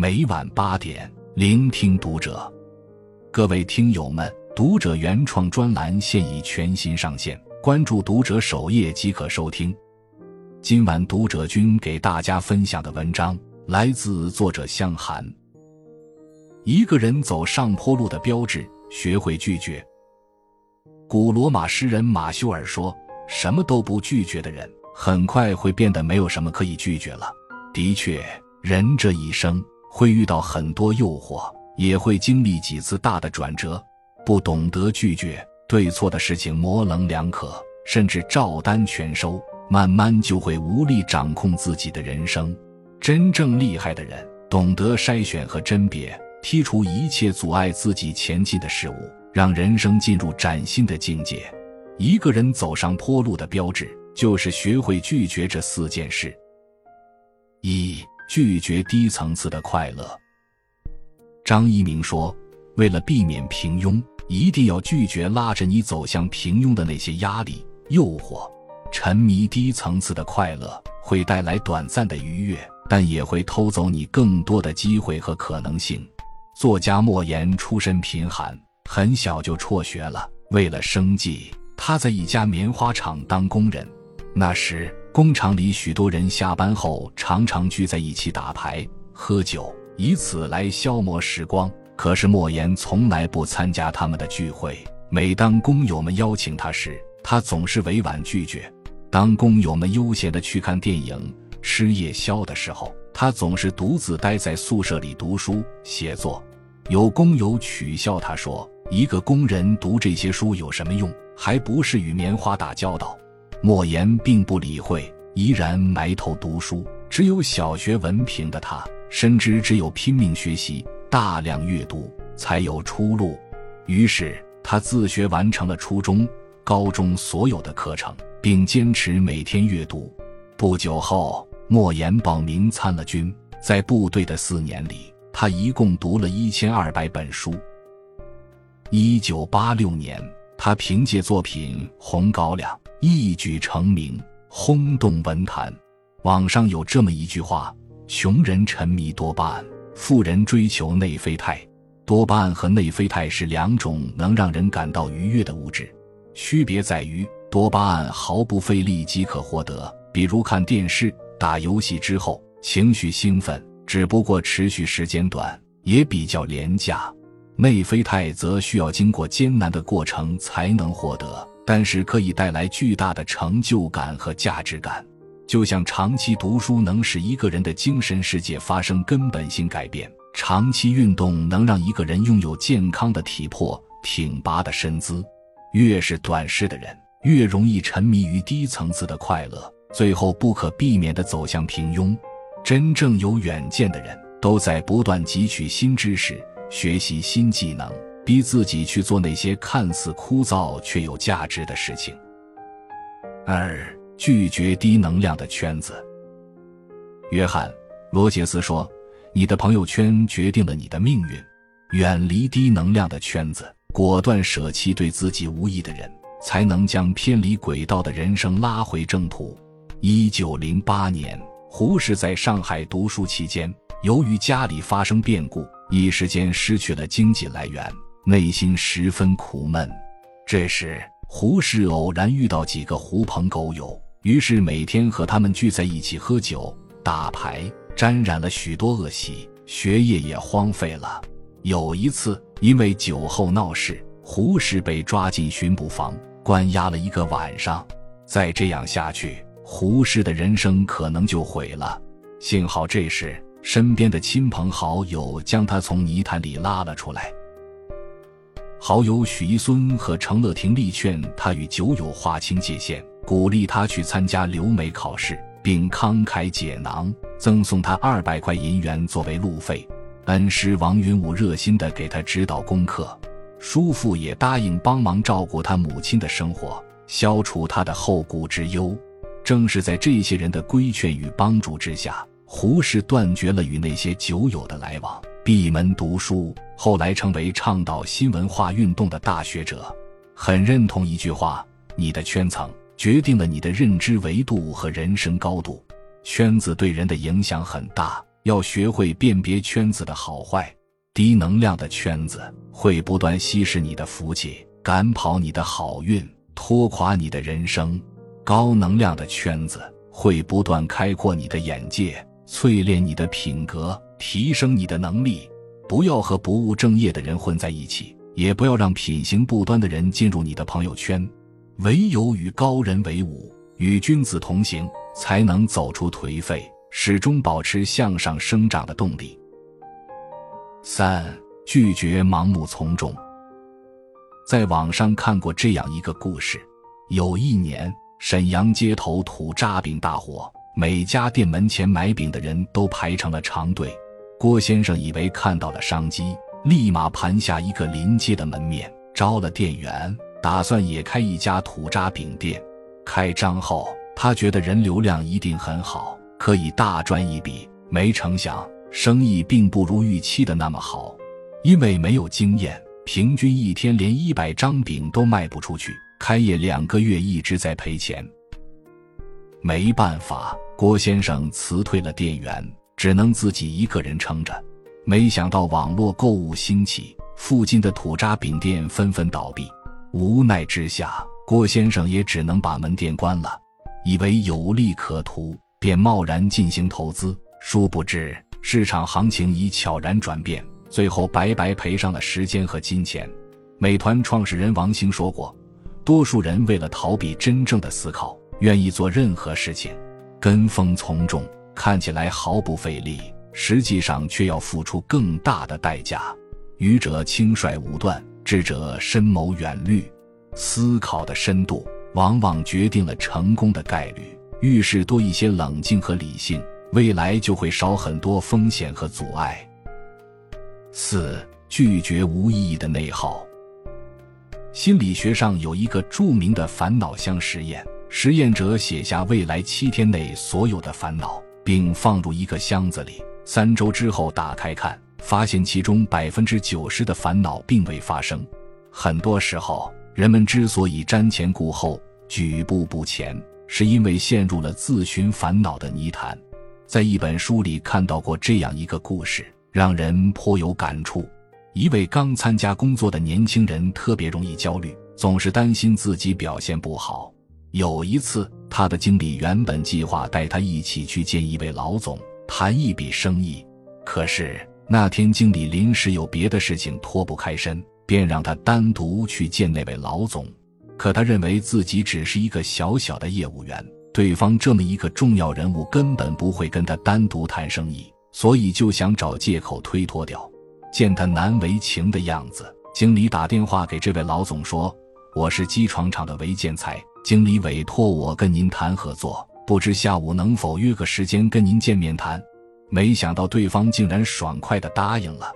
每晚八点，聆听读者。各位听友们，读者原创专栏现已全新上线，关注读者首页即可收听。今晚读者君给大家分享的文章来自作者向寒。一个人走上坡路的标志，学会拒绝。古罗马诗人马修尔说：“什么都不拒绝的人，很快会变得没有什么可以拒绝了。”的确，人这一生。会遇到很多诱惑，也会经历几次大的转折。不懂得拒绝，对错的事情模棱两可，甚至照单全收，慢慢就会无力掌控自己的人生。真正厉害的人，懂得筛选和甄别，剔除一切阻碍自己前进的事物，让人生进入崭新的境界。一个人走上坡路的标志，就是学会拒绝这四件事。一。拒绝低层次的快乐。张一鸣说：“为了避免平庸，一定要拒绝拉着你走向平庸的那些压力、诱惑。沉迷低层次的快乐会带来短暂的愉悦，但也会偷走你更多的机会和可能性。”作家莫言出身贫寒，很小就辍学了。为了生计，他在一家棉花厂当工人。那时。工厂里许多人下班后常常聚在一起打牌、喝酒，以此来消磨时光。可是莫言从来不参加他们的聚会。每当工友们邀请他时，他总是委婉拒绝。当工友们悠闲地去看电影、吃夜宵的时候，他总是独自待在宿舍里读书写作。有工友取笑他说：“一个工人读这些书有什么用？还不是与棉花打交道。”莫言并不理会，依然埋头读书。只有小学文凭的他，深知只有拼命学习、大量阅读，才有出路。于是，他自学完成了初中、高中所有的课程，并坚持每天阅读。不久后，莫言报名参了军。在部队的四年里，他一共读了一千二百本书。一九八六年，他凭借作品《红高粱》。一举成名，轰动文坛。网上有这么一句话：穷人沉迷多巴胺，富人追求内啡肽。多巴胺和内啡肽是两种能让人感到愉悦的物质，区别在于多巴胺毫不费力即可获得，比如看电视、打游戏之后情绪兴奋，只不过持续时间短，也比较廉价。内啡肽则需要经过艰难的过程才能获得。但是可以带来巨大的成就感和价值感，就像长期读书能使一个人的精神世界发生根本性改变，长期运动能让一个人拥有健康的体魄、挺拔的身姿。越是短视的人，越容易沉迷于低层次的快乐，最后不可避免地走向平庸。真正有远见的人，都在不断汲取新知识，学习新技能。逼自己去做那些看似枯燥却有价值的事情。二、拒绝低能量的圈子。约翰·罗杰斯说：“你的朋友圈决定了你的命运。远离低能量的圈子，果断舍弃对自己无益的人，才能将偏离轨道的人生拉回正途。”一九零八年，胡适在上海读书期间，由于家里发生变故，一时间失去了经济来源。内心十分苦闷，这时胡适偶然遇到几个狐朋狗友，于是每天和他们聚在一起喝酒、打牌，沾染了许多恶习，学业也荒废了。有一次，因为酒后闹事，胡适被抓进巡捕房，关押了一个晚上。再这样下去，胡适的人生可能就毁了。幸好这时身边的亲朋好友将他从泥潭里拉了出来。好友许一孙和程乐亭力劝他与酒友划清界限，鼓励他去参加留美考试，并慷慨解囊，赠送他二百块银元作为路费。恩师王云武热心地给他指导功课，叔父也答应帮忙照顾他母亲的生活，消除他的后顾之忧。正是在这些人的规劝与帮助之下，胡适断绝了与那些酒友的来往。闭门读书，后来成为倡导新文化运动的大学者。很认同一句话：你的圈层决定了你的认知维度和人生高度。圈子对人的影响很大，要学会辨别圈子的好坏。低能量的圈子会不断稀释你的福气，赶跑你的好运，拖垮你的人生；高能量的圈子会不断开阔你的眼界，淬炼你的品格，提升你的能力。不要和不务正业的人混在一起，也不要让品行不端的人进入你的朋友圈。唯有与高人为伍，与君子同行，才能走出颓废，始终保持向上生长的动力。三、拒绝盲目从众。在网上看过这样一个故事：有一年，沈阳街头土渣饼大火，每家店门前买饼的人都排成了长队。郭先生以为看到了商机，立马盘下一个临街的门面，招了店员，打算也开一家土渣饼店。开张后，他觉得人流量一定很好，可以大赚一笔。没成想，生意并不如预期的那么好，因为没有经验，平均一天连一百张饼都卖不出去。开业两个月一直在赔钱。没办法，郭先生辞退了店员。只能自己一个人撑着，没想到网络购物兴起，附近的土渣饼店纷纷倒闭。无奈之下，郭先生也只能把门店关了。以为有利可图，便贸然进行投资，殊不知市场行情已悄然转变，最后白白赔上了时间和金钱。美团创始人王兴说过：“多数人为了逃避真正的思考，愿意做任何事情，跟风从众。”看起来毫不费力，实际上却要付出更大的代价。愚者轻率武断，智者深谋远虑。思考的深度往往决定了成功的概率。遇事多一些冷静和理性，未来就会少很多风险和阻碍。四、拒绝无意义的内耗。心理学上有一个著名的烦恼箱实验，实验者写下未来七天内所有的烦恼。并放入一个箱子里。三周之后打开看，发现其中百分之九十的烦恼并未发生。很多时候，人们之所以瞻前顾后、举步不前，是因为陷入了自寻烦恼的泥潭。在一本书里看到过这样一个故事，让人颇有感触。一位刚参加工作的年轻人特别容易焦虑，总是担心自己表现不好。有一次，他的经理原本计划带他一起去见一位老总谈一笔生意，可是那天经理临时有别的事情脱不开身，便让他单独去见那位老总。可他认为自己只是一个小小的业务员，对方这么一个重要人物根本不会跟他单独谈生意，所以就想找借口推脱掉。见他难为情的样子，经理打电话给这位老总说：“我是机床厂的韦建才。”经理委托我跟您谈合作，不知下午能否约个时间跟您见面谈？没想到对方竟然爽快的答应了。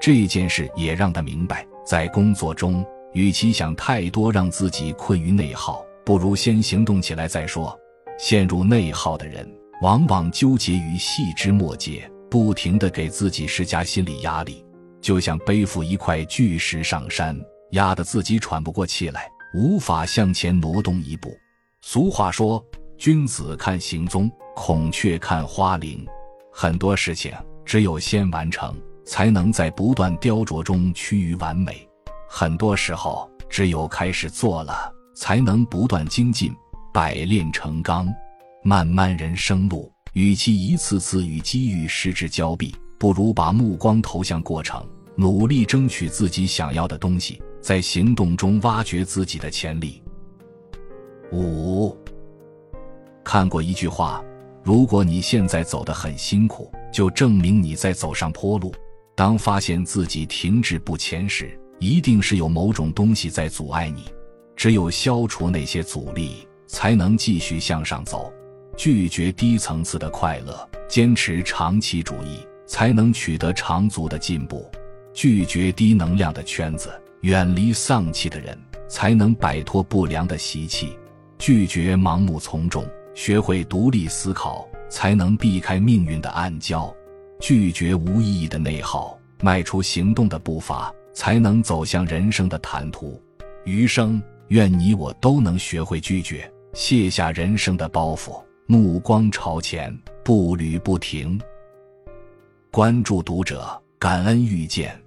这件事也让他明白，在工作中，与其想太多让自己困于内耗，不如先行动起来再说。陷入内耗的人，往往纠结于细枝末节，不停的给自己施加心理压力，就像背负一块巨石上山，压得自己喘不过气来。无法向前挪动一步。俗话说：“君子看行踪，孔雀看花翎。”很多事情只有先完成，才能在不断雕琢中趋于完美。很多时候，只有开始做了，才能不断精进，百炼成钢。漫漫人生路，与其一次次与机遇失之交臂，不如把目光投向过程，努力争取自己想要的东西。在行动中挖掘自己的潜力。五，看过一句话：如果你现在走得很辛苦，就证明你在走上坡路。当发现自己停滞不前时，一定是有某种东西在阻碍你。只有消除那些阻力，才能继续向上走。拒绝低层次的快乐，坚持长期主义，才能取得长足的进步。拒绝低能量的圈子。远离丧气的人，才能摆脱不良的习气；拒绝盲目从众，学会独立思考，才能避开命运的暗礁；拒绝无意义的内耗，迈出行动的步伐，才能走向人生的坦途。余生，愿你我都能学会拒绝，卸下人生的包袱，目光朝前，步履不停，关注读者，感恩遇见。